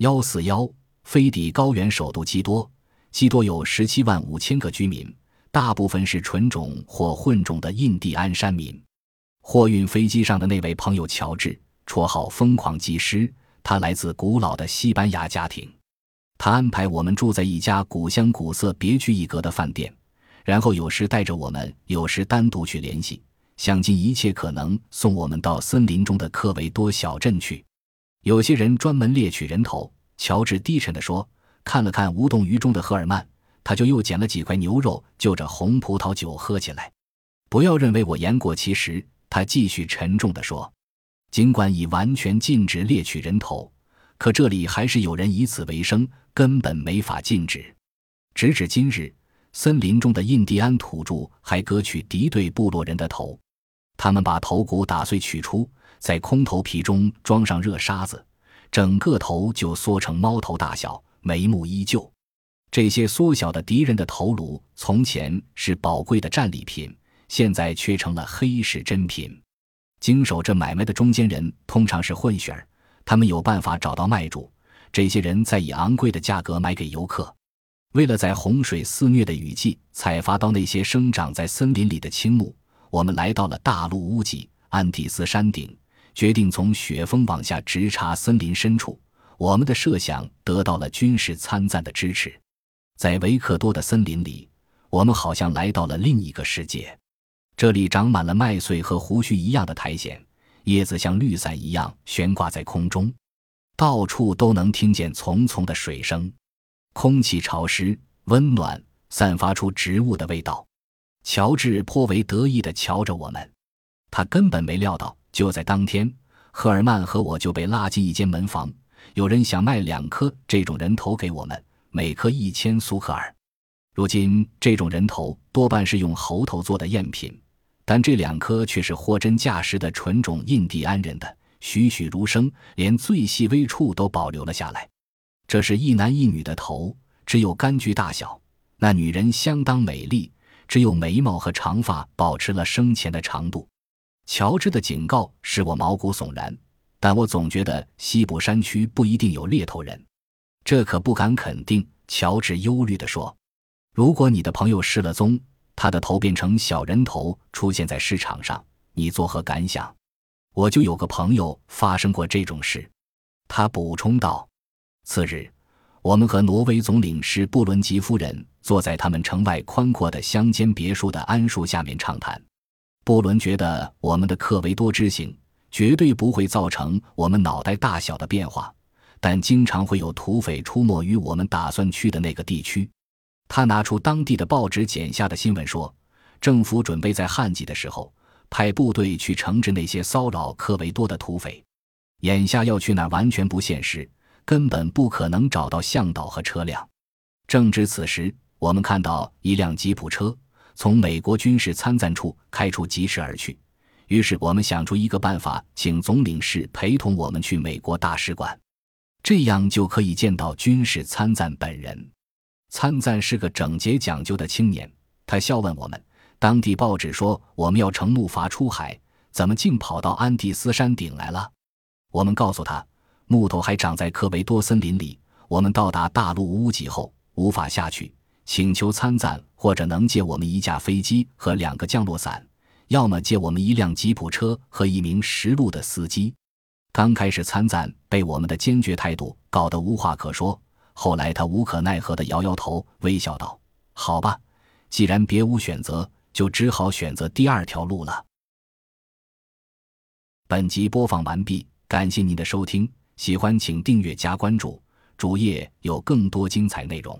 幺四幺，飞抵高原首都基多，基多有十七万五千个居民，大部分是纯种或混种的印第安山民。货运飞机上的那位朋友乔治，绰号“疯狂技师”，他来自古老的西班牙家庭。他安排我们住在一家古香古色、别具一格的饭店，然后有时带着我们，有时单独去联系，想尽一切可能送我们到森林中的科维多小镇去。有些人专门猎取人头。乔治低沉地说：“看了看无动于衷的赫尔曼，他就又捡了几块牛肉，就着红葡萄酒喝起来。不要认为我言过其实。”他继续沉重地说：“尽管已完全禁止猎取人头，可这里还是有人以此为生，根本没法禁止。直至今日，森林中的印第安土著还割取敌对部落人的头。他们把头骨打碎取出，在空头皮中装上热沙子，整个头就缩成猫头大小，眉目依旧。这些缩小的敌人的头颅，从前是宝贵的战利品。”现在却成了黑市珍品。经手这买卖的中间人通常是混血儿，他们有办法找到卖主。这些人再以昂贵的价格买给游客。为了在洪水肆虐的雨季采伐到那些生长在森林里的青木，我们来到了大陆屋脊安第斯山顶，决定从雪峰往下直插森林深处。我们的设想得到了军事参赞的支持。在维克多的森林里，我们好像来到了另一个世界。这里长满了麦穗和胡须一样的苔藓，叶子像绿伞一样悬挂在空中，到处都能听见淙淙的水声。空气潮湿温暖，散发出植物的味道。乔治颇为得意地瞧着我们，他根本没料到，就在当天，赫尔曼和我就被拉进一间门房，有人想卖两颗这种人头给我们，每颗一千苏克尔。如今，这种人头多半是用猴头做的赝品。但这两颗却是货真价实的纯种印第安人的，栩栩如生，连最细微处都保留了下来。这是一男一女的头，只有柑橘大小。那女人相当美丽，只有眉毛和长发保持了生前的长度。乔治的警告使我毛骨悚然，但我总觉得西部山区不一定有猎头人，这可不敢肯定。乔治忧虑地说：“如果你的朋友失了踪。”他的头变成小人头出现在市场上，你作何感想？我就有个朋友发生过这种事。他补充道：“次日，我们和挪威总领事布伦吉夫人坐在他们城外宽阔的乡间别墅的桉树下面畅谈。布伦觉得我们的克维多之行绝对不会造成我们脑袋大小的变化，但经常会有土匪出没于我们打算去的那个地区。”他拿出当地的报纸剪下的新闻说，政府准备在旱季的时候派部队去惩治那些骚扰科维多的土匪。眼下要去那完全不现实，根本不可能找到向导和车辆。正值此时，我们看到一辆吉普车从美国军事参赞处开出疾驰而去。于是我们想出一个办法，请总领事陪同我们去美国大使馆，这样就可以见到军事参赞本人。参赞是个整洁讲究的青年，他笑问我们：“当地报纸说我们要乘木筏出海，怎么竟跑到安第斯山顶来了？”我们告诉他：“木头还长在科维多森林里。我们到达大陆屋脊后无法下去，请求参赞或者能借我们一架飞机和两个降落伞，要么借我们一辆吉普车和一名识路的司机。”刚开始，参赞被我们的坚决态度搞得无话可说。后来，他无可奈何地摇摇头，微笑道：“好吧，既然别无选择，就只好选择第二条路了。”本集播放完毕，感谢您的收听，喜欢请订阅加关注，主页有更多精彩内容。